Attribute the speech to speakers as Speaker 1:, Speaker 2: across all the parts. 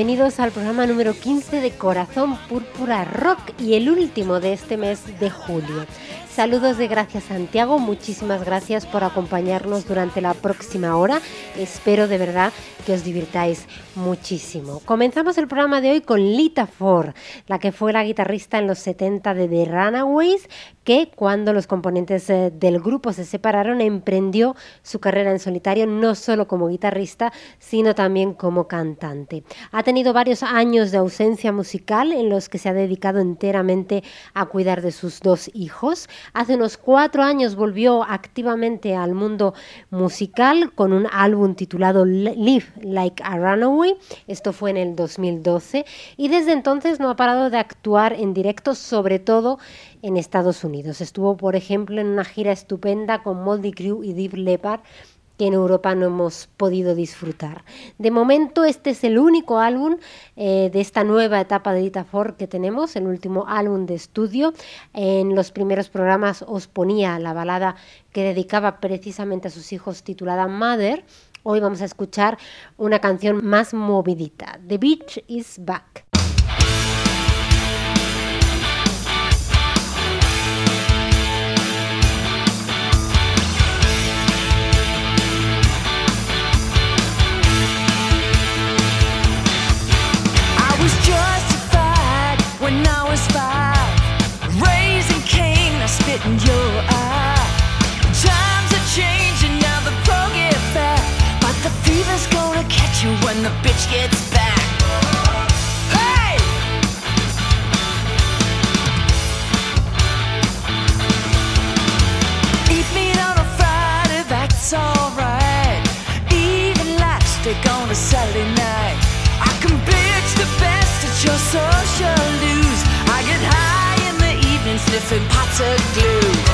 Speaker 1: bienvenidos al programa número 15 de Corazón Púrpura Rock y el último de este mes de julio. Saludos de Gracias Santiago, muchísimas gracias por acompañarnos durante la próxima hora. Espero de verdad que os divirtáis muchísimo. Comenzamos el programa de hoy con Lita Ford, la que fue la guitarrista en los 70 de The Runaways, cuando los componentes eh, del grupo se separaron emprendió su carrera en solitario no solo como guitarrista, sino también como cantante. Ha tenido varios años de ausencia musical en los que se ha dedicado enteramente a cuidar de sus dos hijos. Hace unos cuatro años volvió activamente al mundo musical con un álbum titulado Live Like a Runaway. Esto fue en el 2012 y desde entonces no ha parado de actuar en directo, sobre todo en Estados Unidos. Estuvo, por ejemplo, en una gira estupenda con Moldy Crew y Deep Leppard que en Europa no hemos podido disfrutar. De momento este es el único álbum eh, de esta nueva etapa de Dita Ford que tenemos, el último álbum de estudio. En los primeros programas os ponía la balada que dedicaba precisamente a sus hijos titulada Mother. Hoy vamos a escuchar una canción más movidita, The Beach is Back.
Speaker 2: Social news. I get high in the evening, sniffing pots of glue.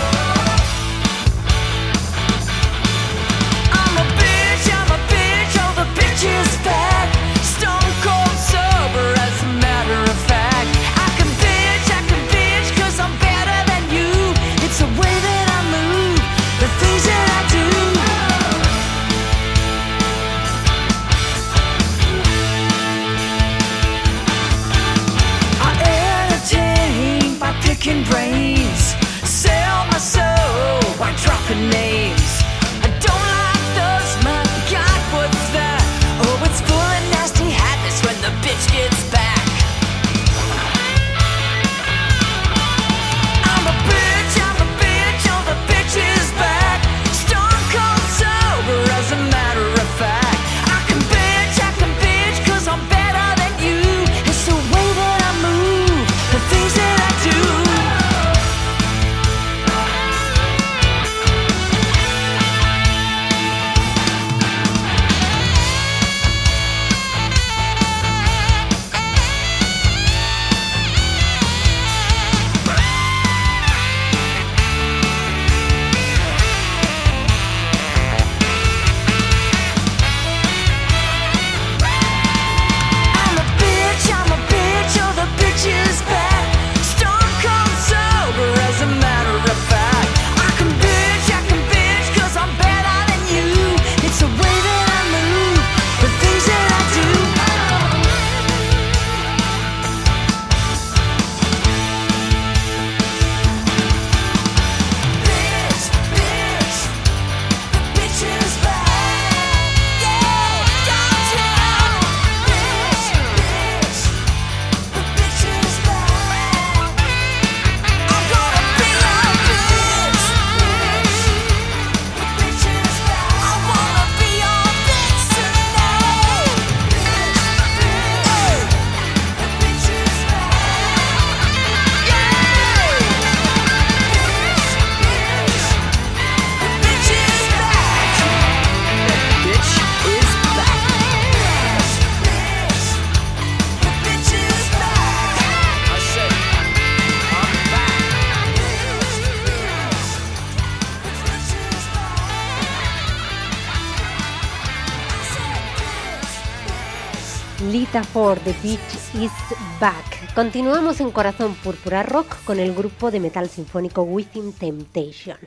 Speaker 1: Lita Ford, The Beach is back. Continuamos en Corazón Púrpura Rock con el grupo de metal sinfónico Within Temptation,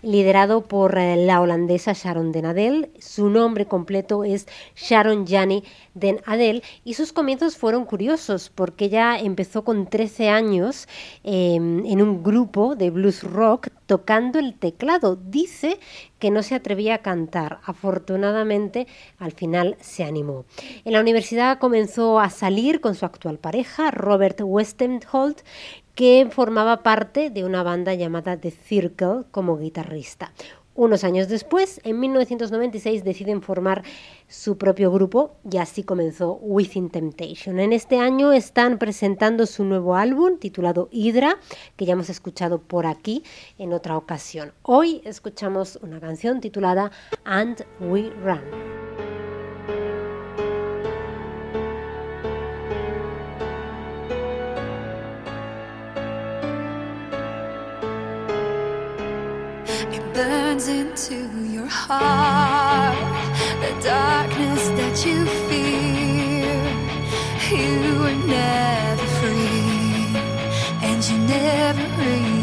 Speaker 1: liderado por eh, la holandesa Sharon Den Adel. Su nombre completo es Sharon Jani Den Adel y sus comienzos fueron curiosos porque ella empezó con 13 años eh, en un grupo de blues rock tocando el teclado. Dice que no se atrevía a cantar. Afortunadamente, al final se animó. En la universidad comenzó a salir con su actual pareja, Robert Westenholt, que formaba parte de una banda llamada The Circle como guitarrista. Unos años después, en 1996, deciden formar su propio grupo y así comenzó Within Temptation. En este año están presentando su nuevo álbum titulado Hydra, que ya hemos escuchado por aquí en otra ocasión. Hoy escuchamos una canción titulada And We Run.
Speaker 3: Burns into your heart. The darkness that you fear, you were never free, and you never.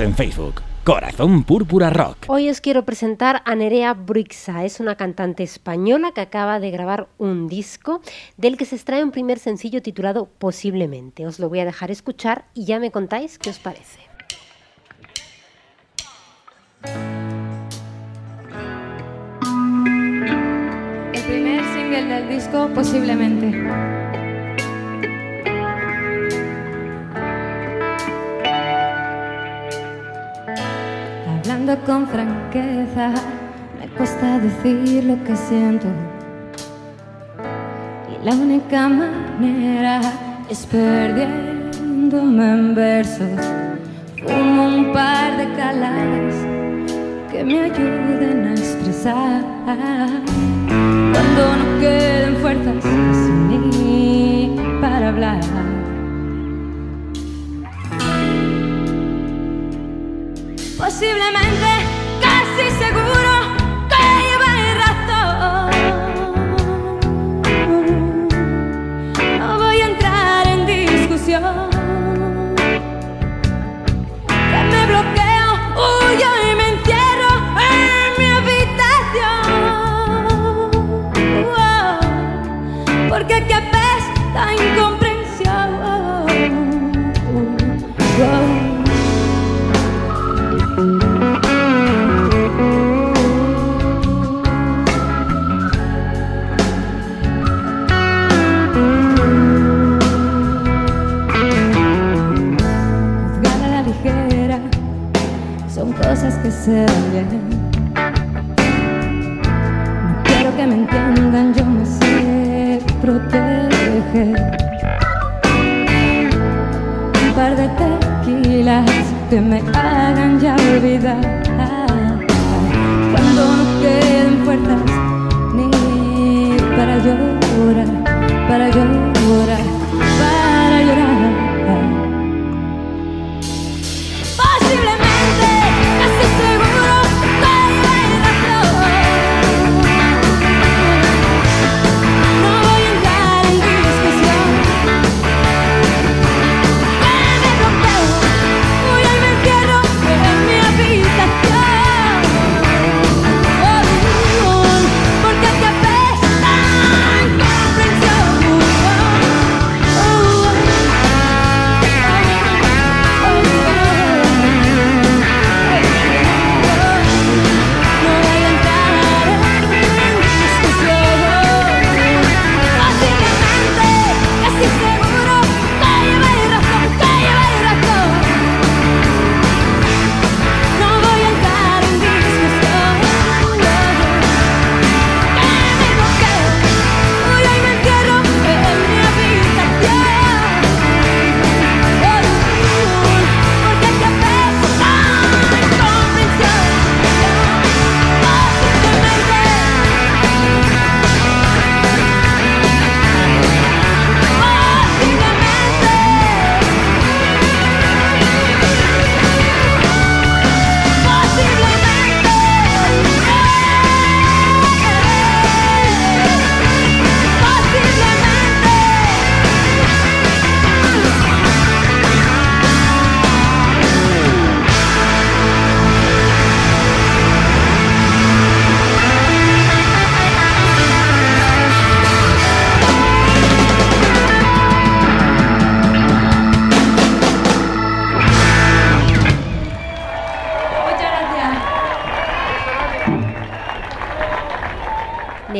Speaker 4: En Facebook. Corazón Púrpura Rock.
Speaker 1: Hoy os quiero presentar a Nerea Brixa. Es una cantante española que acaba de grabar un disco del que se extrae un primer sencillo titulado Posiblemente. Os lo voy a dejar escuchar y ya me contáis qué os parece.
Speaker 5: El el del disco posiblemente. Con franqueza, me cuesta decir lo que siento. Y la única manera es perdiéndome en versos. Fumo un par de caladas que me ayuden a expresar cuando no queden fuerzas ni para hablar. Posiblemente, que me hagan ya olvidar.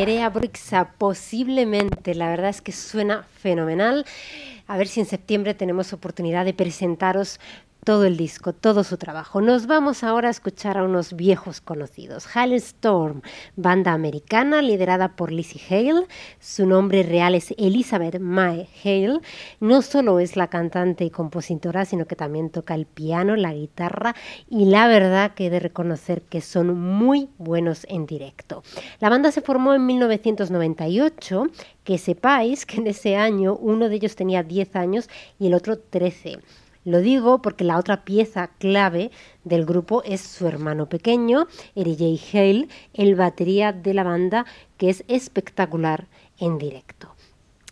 Speaker 1: Nerea Brixa, posiblemente, la verdad es que suena fenomenal. A ver si en septiembre tenemos oportunidad de presentaros todo el disco, todo su trabajo. Nos vamos ahora a escuchar a unos viejos conocidos. Storm, banda americana liderada por Lizzie Hale. Su nombre real es Elizabeth Mae Hale. No solo es la cantante y compositora, sino que también toca el piano, la guitarra y la verdad que he de reconocer que son muy buenos en directo. La banda se formó en 1998, que sepáis que en ese año uno de ellos tenía 10 años y el otro 13. Lo digo porque la otra pieza clave del grupo es su hermano pequeño, Eri J. Hale, el batería de la banda, que es espectacular en directo.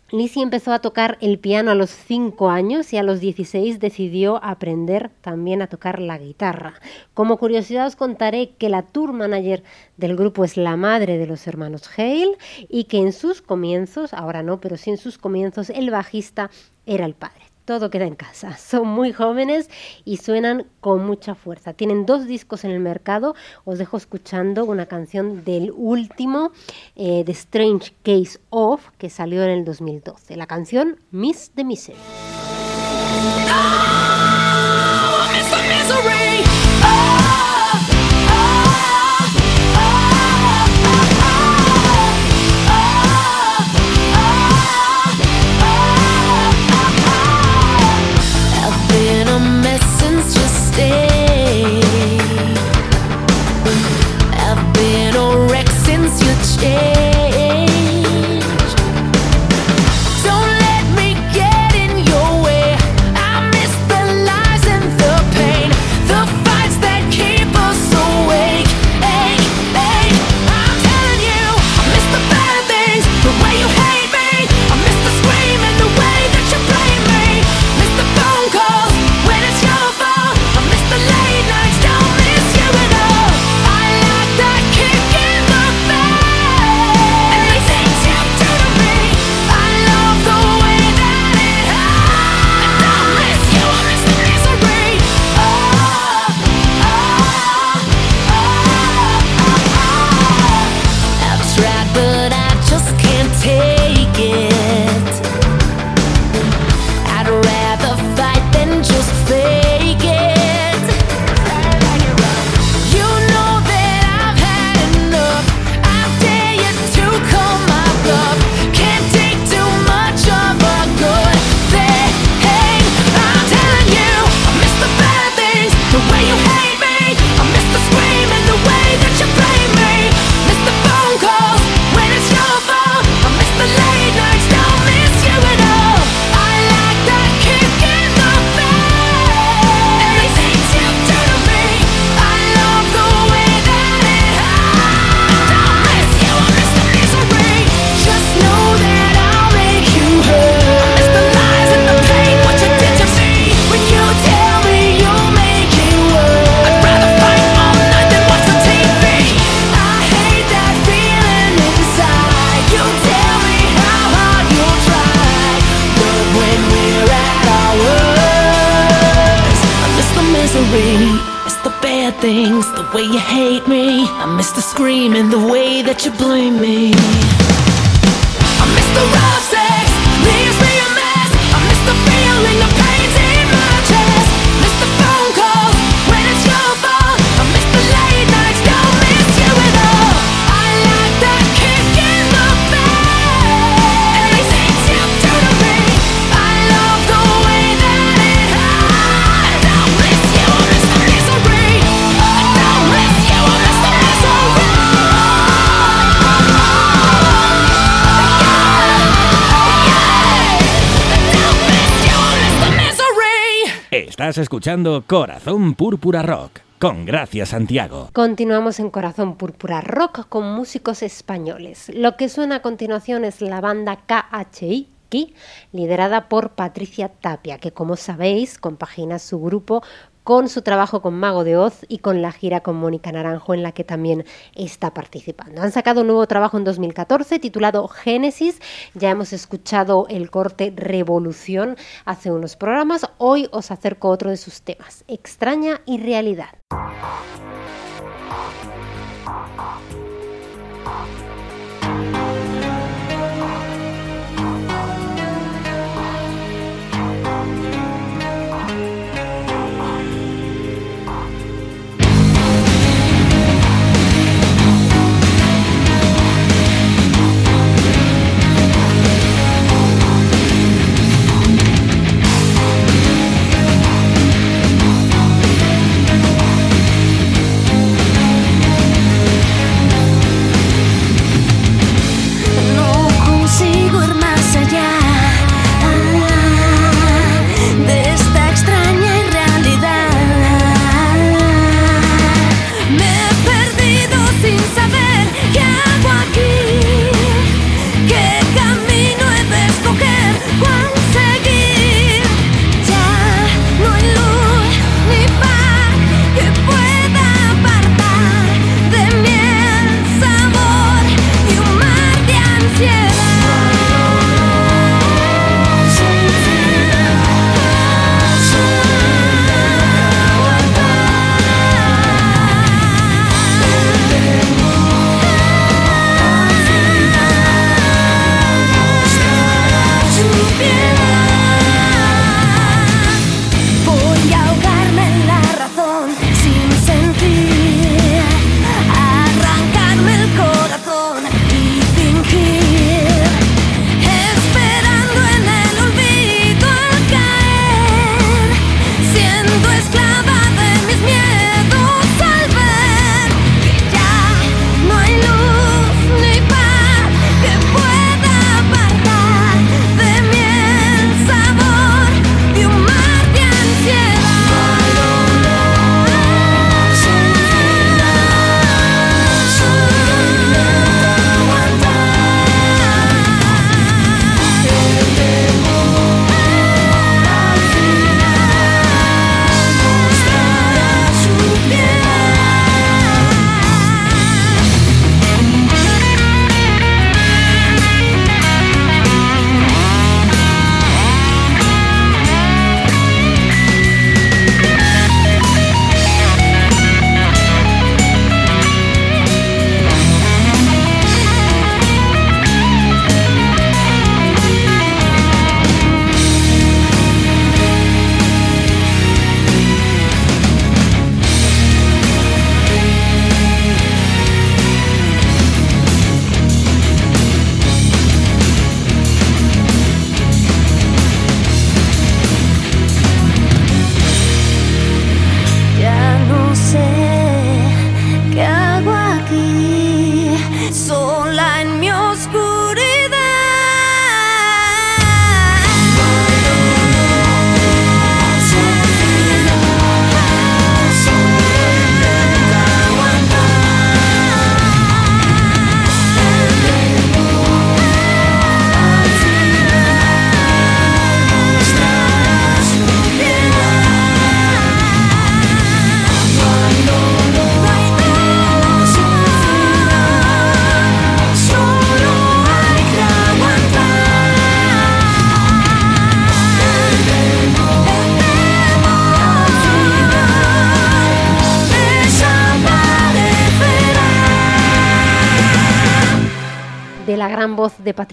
Speaker 1: Lizzie empezó a tocar el piano a los 5 años y a los 16 decidió aprender también a tocar la guitarra. Como curiosidad os contaré que la tour manager del grupo es la madre de los hermanos Hale y que en sus comienzos, ahora no, pero sí en sus comienzos, el bajista era el padre todo queda en casa. Son muy jóvenes y suenan con mucha fuerza. Tienen dos discos en el mercado. Os dejo escuchando una canción del último, eh, The Strange Case of, que salió en el 2012. La canción Miss the Misery.
Speaker 2: Ah, Miss the misery. me. I miss the scream and the way that you blame me. I miss the rough sex, leaves me a mess. I miss the feeling of
Speaker 4: Estás escuchando Corazón Púrpura Rock con Gracia Santiago.
Speaker 1: Continuamos en Corazón Púrpura Rock con músicos españoles. Lo que suena a continuación es la banda KHI liderada por Patricia Tapia, que como sabéis compagina su grupo con su trabajo con Mago de Oz y con la gira con Mónica Naranjo en la que también está participando. Han sacado un nuevo trabajo en 2014 titulado Génesis, ya hemos escuchado el corte Revolución hace unos programas, hoy os acerco otro de sus temas, Extraña y Realidad.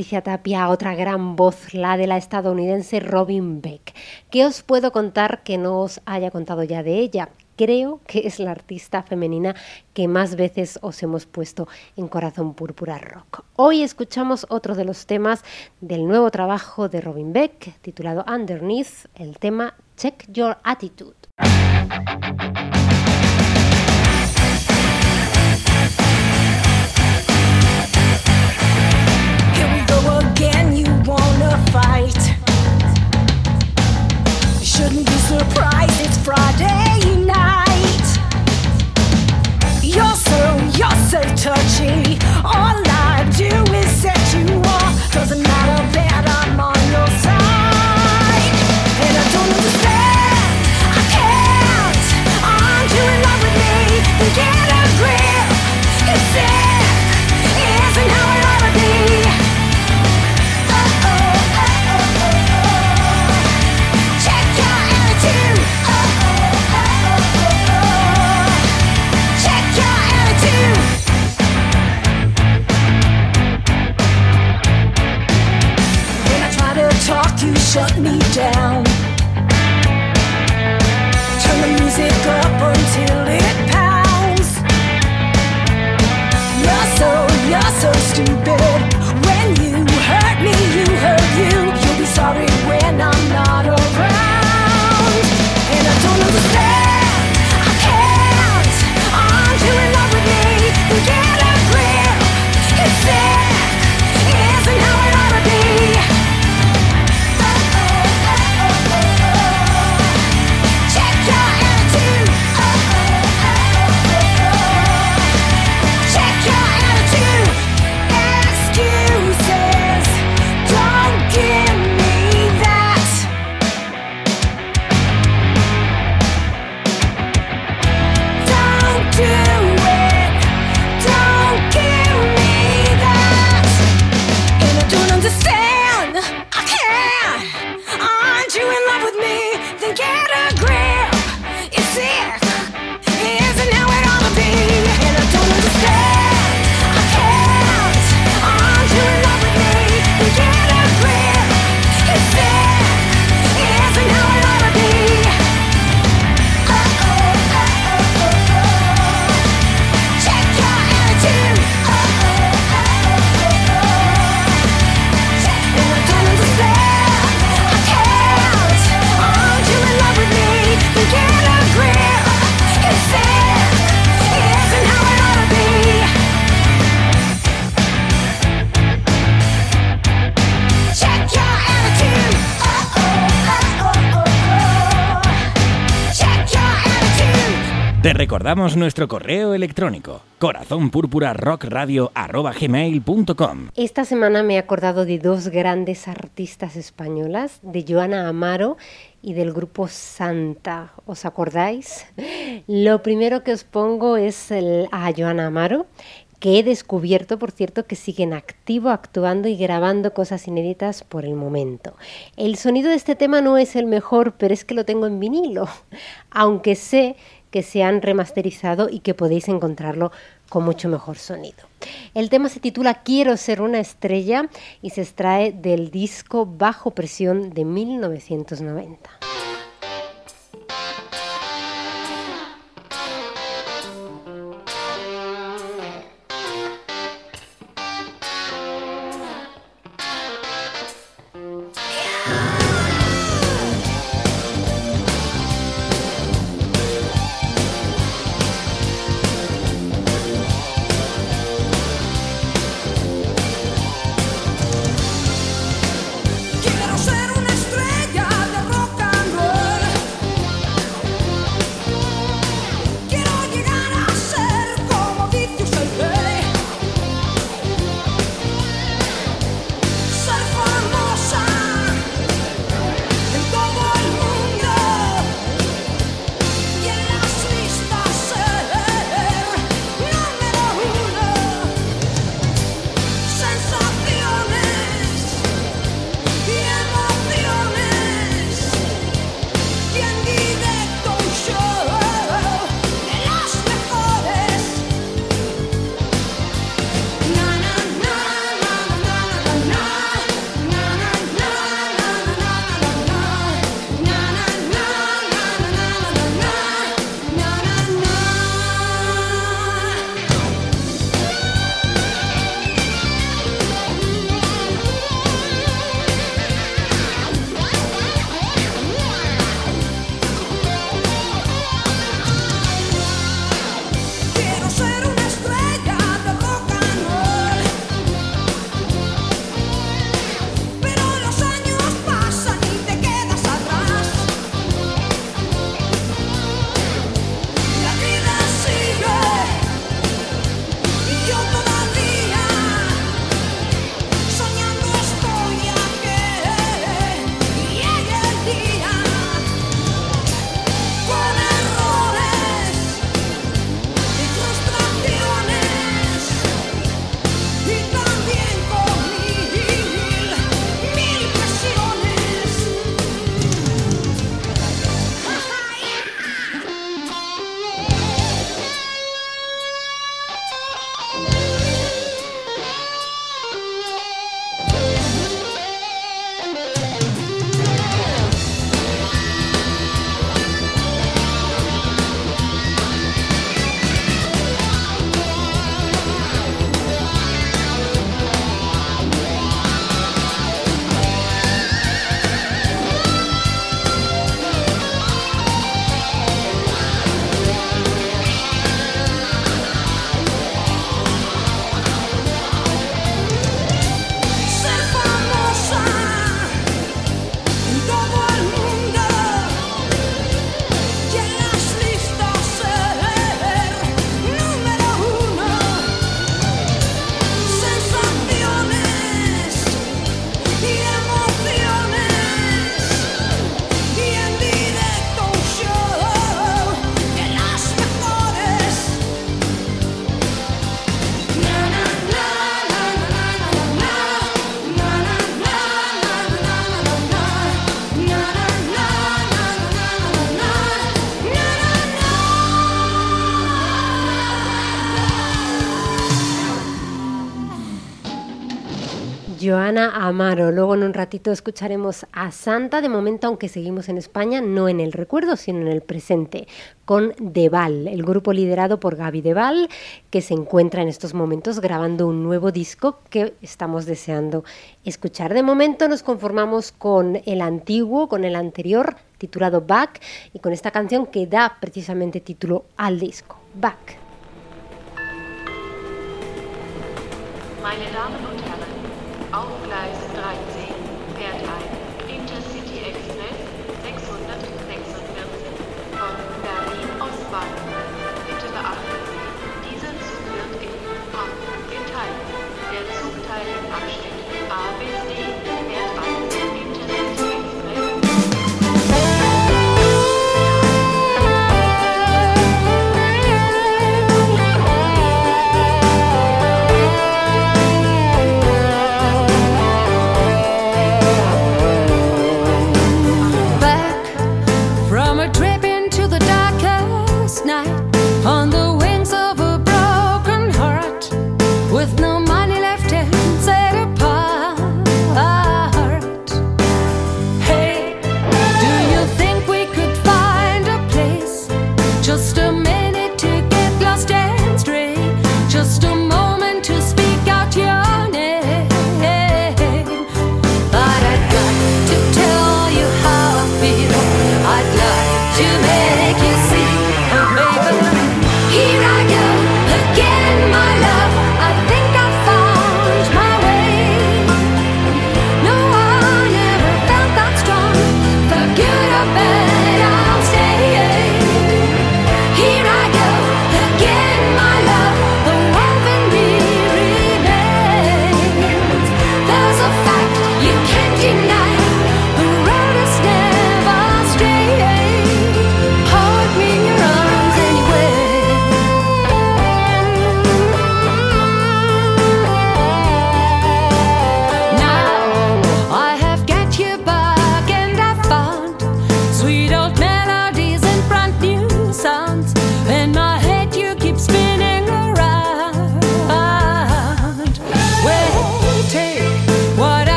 Speaker 2: Patricia Tapia otra gran voz, la de la estadounidense Robin Beck. ¿Qué os puedo contar que no os haya contado ya de ella? Creo que es la artista femenina que más veces os hemos puesto en Corazón Púrpura Rock. Hoy escuchamos otro de los temas del nuevo trabajo de Robin Beck, titulado Underneath, el tema Check Your Attitude.
Speaker 4: Recordamos nuestro correo electrónico corazonpurpurarockradio.gmail.com
Speaker 2: Esta semana me he acordado de dos grandes artistas españolas, de Joana Amaro y del grupo Santa. ¿Os acordáis? Lo primero que os pongo es a Joana Amaro, que he descubierto, por cierto, que sigue en activo actuando y grabando cosas inéditas por el momento. El sonido de este tema no es el mejor, pero es que lo tengo en vinilo, aunque sé que se han remasterizado y que podéis encontrarlo con mucho mejor sonido. El tema se titula Quiero ser una estrella y se extrae del disco Bajo Presión de 1990.
Speaker 1: Joana Amaro. Luego en un ratito escucharemos a Santa. De momento, aunque seguimos en España, no en el recuerdo, sino en el presente, con Deval, el grupo liderado por Gaby Deval, que se encuentra en estos momentos grabando un nuevo disco que estamos deseando escuchar. De momento nos conformamos con el antiguo, con el anterior, titulado Back, y con esta canción que da precisamente título al disco, Back.
Speaker 2: Oh.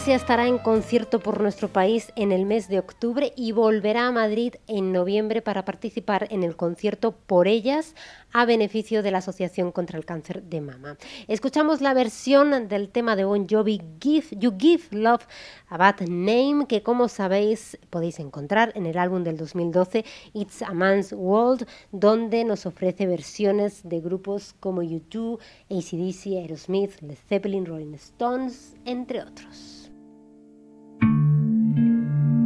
Speaker 1: Anastasia estará en concierto por nuestro país en el mes de octubre y volverá a Madrid en noviembre para participar en el concierto Por Ellas a beneficio de la Asociación contra el Cáncer de Mama. Escuchamos la versión del tema de Bon Jovi Give, You Give Love a Bad Name que como sabéis podéis encontrar en el álbum del 2012 It's a Man's World donde nos ofrece versiones de grupos como U2, ACDC, Aerosmith, Led Zeppelin, Rolling Stones, entre otros.
Speaker 2: うん。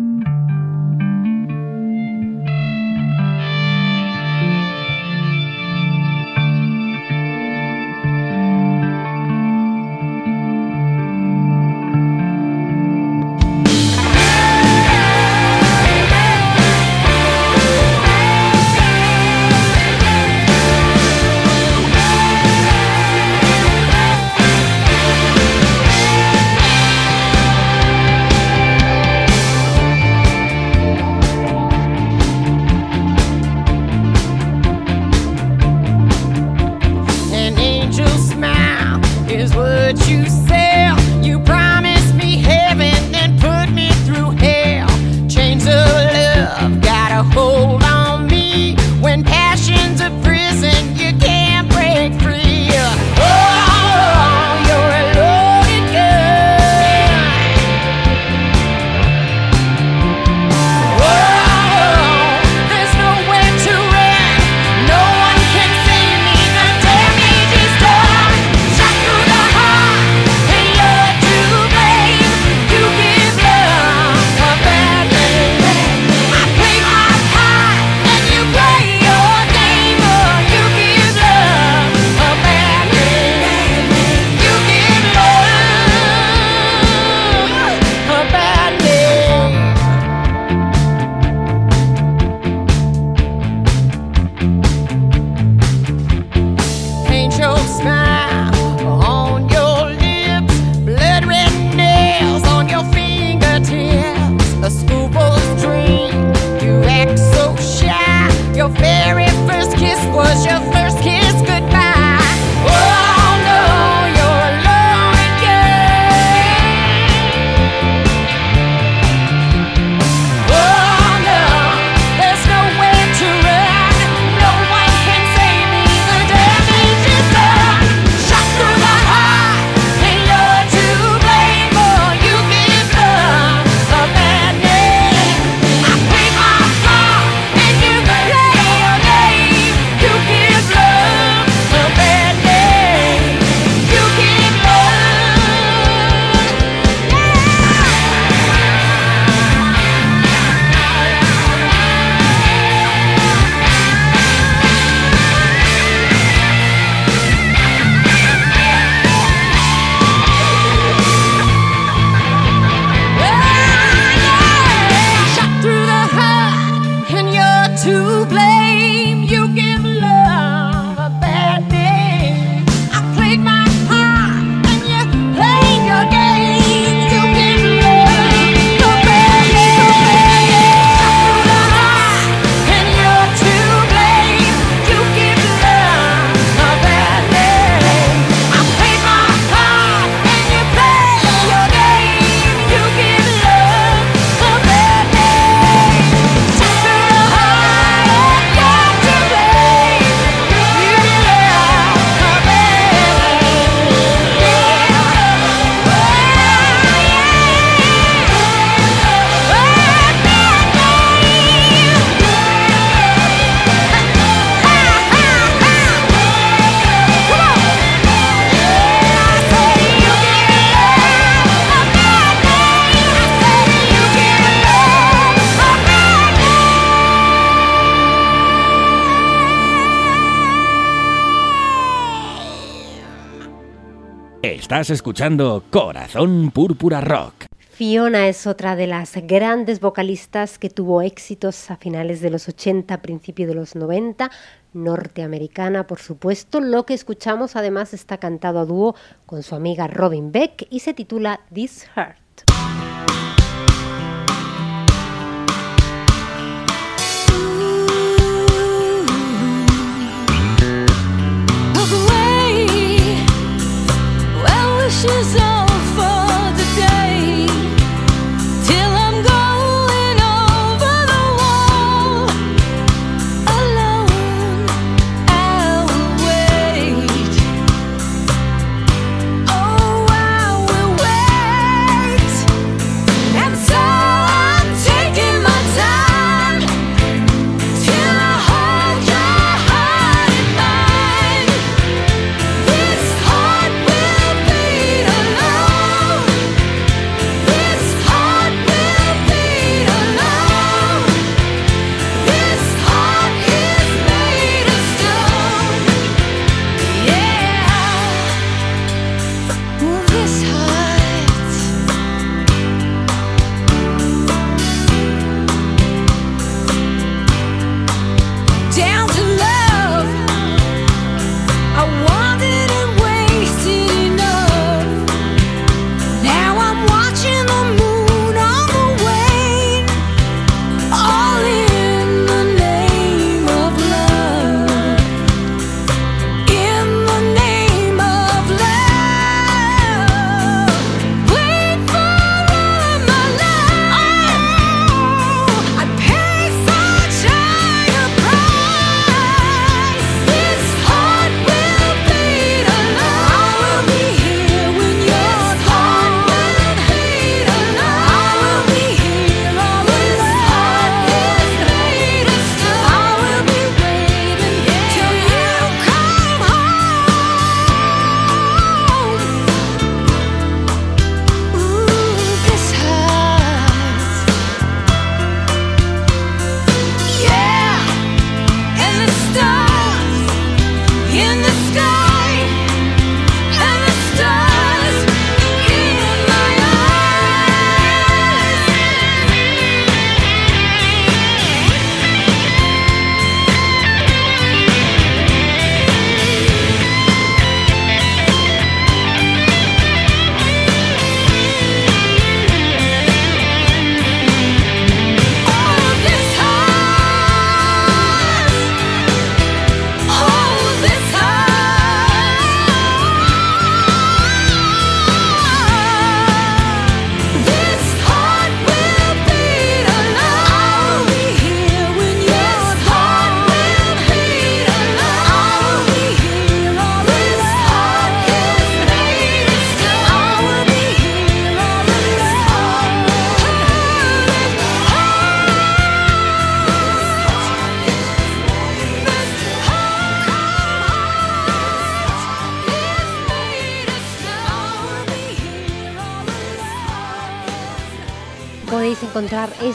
Speaker 4: Estás escuchando Corazón Púrpura Rock.
Speaker 2: Fiona es otra de las grandes vocalistas que tuvo éxitos a finales de los 80, principios de los 90, norteamericana por supuesto. Lo que escuchamos además está cantado a dúo con su amiga Robin Beck y se titula This Heart.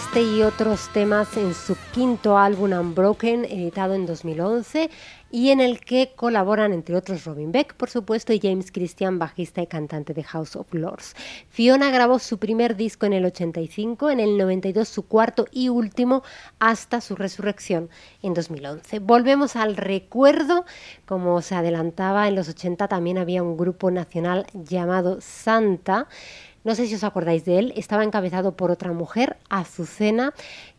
Speaker 2: Este y otros temas en su quinto álbum Unbroken, editado en 2011, y en el que colaboran, entre otros, Robin Beck, por supuesto, y James Christian, bajista y cantante de House of Lords. Fiona grabó su primer disco en el 85, en el 92 su cuarto y último, hasta su resurrección en 2011. Volvemos al recuerdo, como se adelantaba, en los 80 también había un grupo nacional llamado Santa, no sé si os acordáis de él, estaba encabezado por otra mujer, Azucena,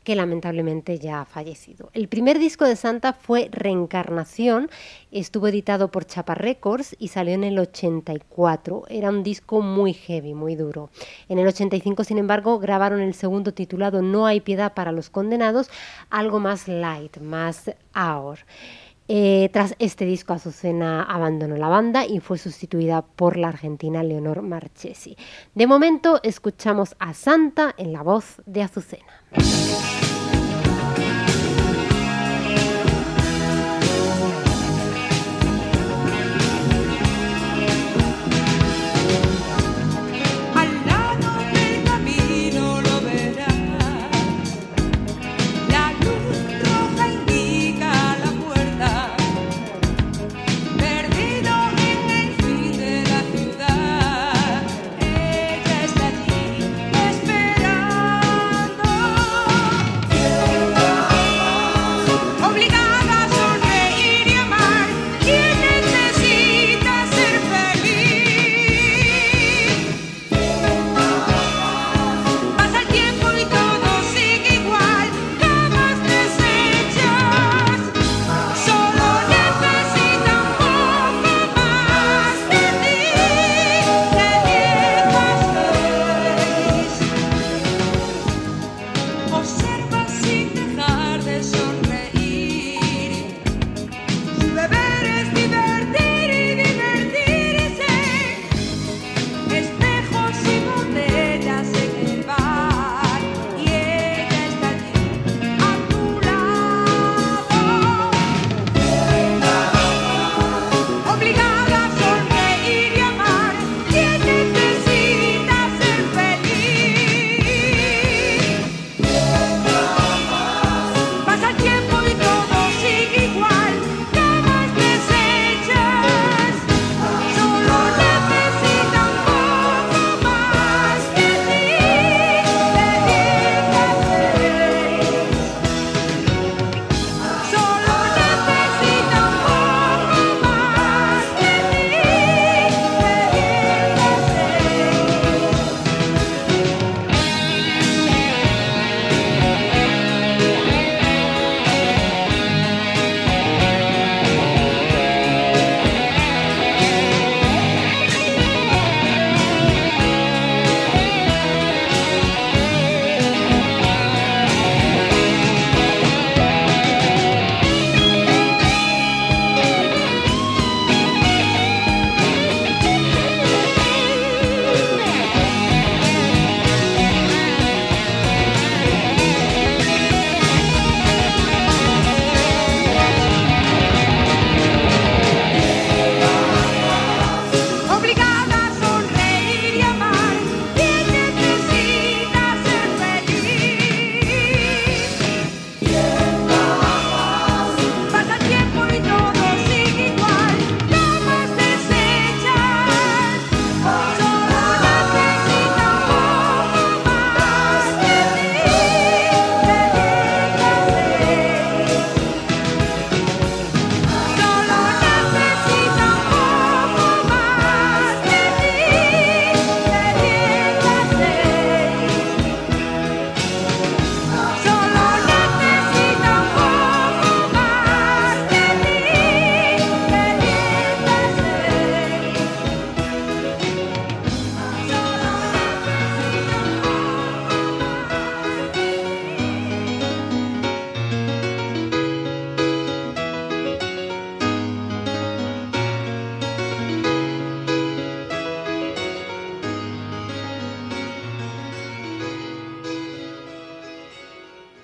Speaker 2: que lamentablemente ya ha fallecido. El primer disco de Santa fue Reencarnación, estuvo editado por Chapa Records y salió en el 84. Era un disco muy heavy, muy duro. En el 85, sin embargo, grabaron el segundo titulado No hay piedad para los condenados, algo más light, más hour. Eh, tras este disco, Azucena abandonó la banda y fue sustituida por la argentina Leonor Marchesi. De momento, escuchamos a Santa en la voz de Azucena.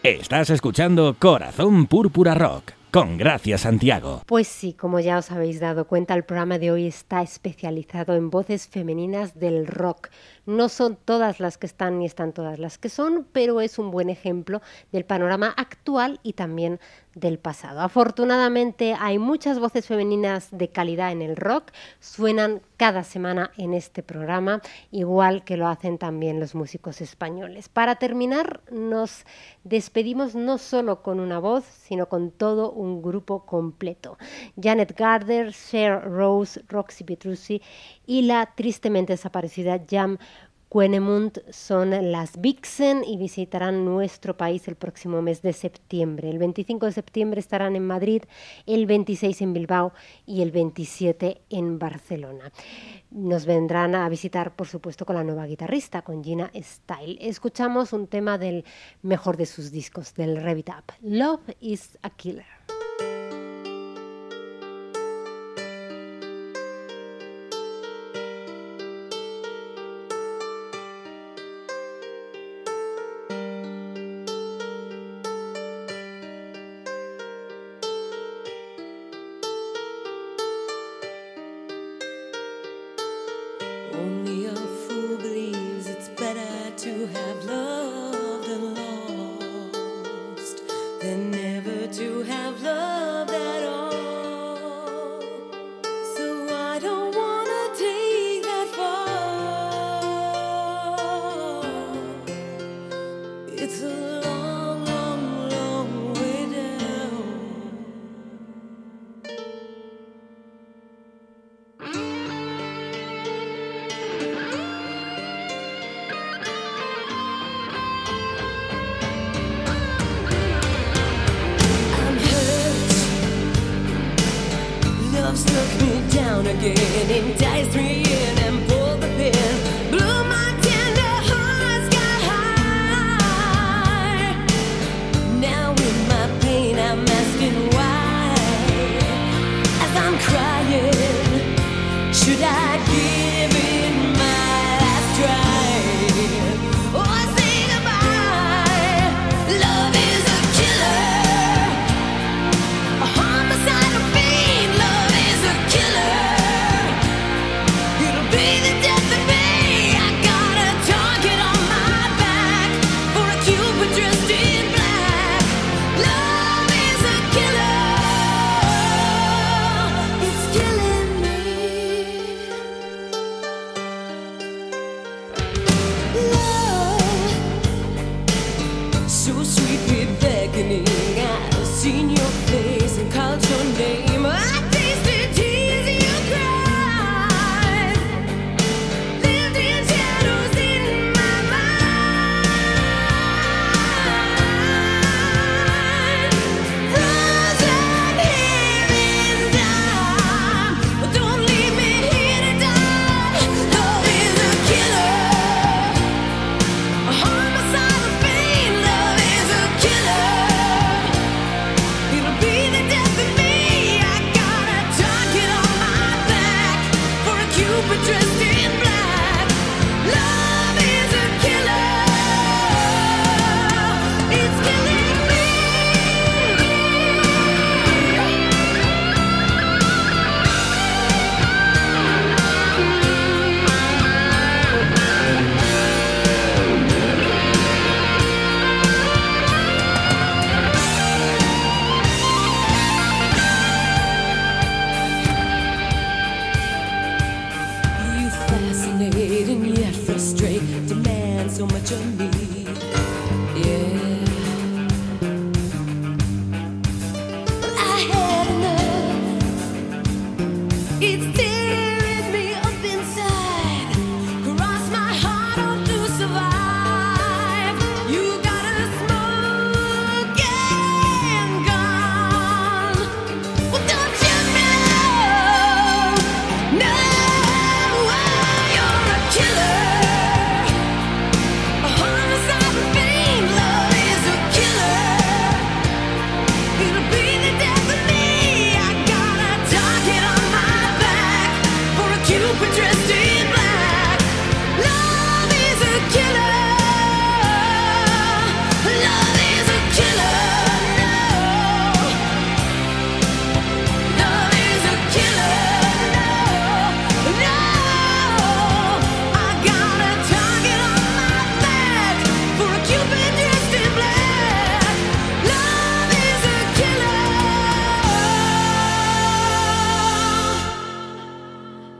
Speaker 4: Estás escuchando Corazón Púrpura Rock con Gracia Santiago.
Speaker 2: Pues sí, como ya os habéis dado cuenta, el programa de hoy está especializado en voces femeninas del rock. No son todas las que están ni están todas las que son, pero es un buen ejemplo del panorama actual y también del pasado. Afortunadamente hay muchas voces femeninas de calidad en el rock, suenan cada semana en este programa, igual que lo hacen también los músicos españoles. Para terminar, nos despedimos no solo con una voz, sino con todo un grupo completo. Janet Garder, Cher Rose, Roxy Petrucci y la tristemente desaparecida Jam Quenemund son las Vixen y visitarán nuestro país el próximo mes de septiembre. El 25 de septiembre estarán en Madrid, el 26 en Bilbao y el 27 en Barcelona. Nos vendrán a visitar, por supuesto, con la nueva guitarrista, con Gina Style. Escuchamos un tema del mejor de sus discos, del Revit Up. Love is a Killer.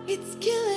Speaker 6: It's killing.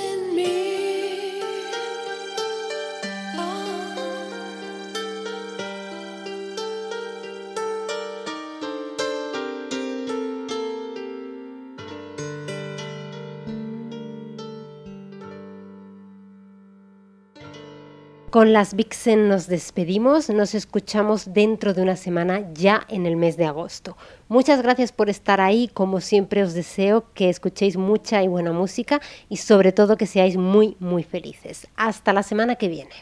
Speaker 7: Con las Vixen nos despedimos, nos escuchamos dentro de una semana ya en el mes de agosto. Muchas gracias por estar ahí, como siempre os deseo que escuchéis mucha y buena música y sobre todo que seáis muy, muy felices. Hasta la semana que viene.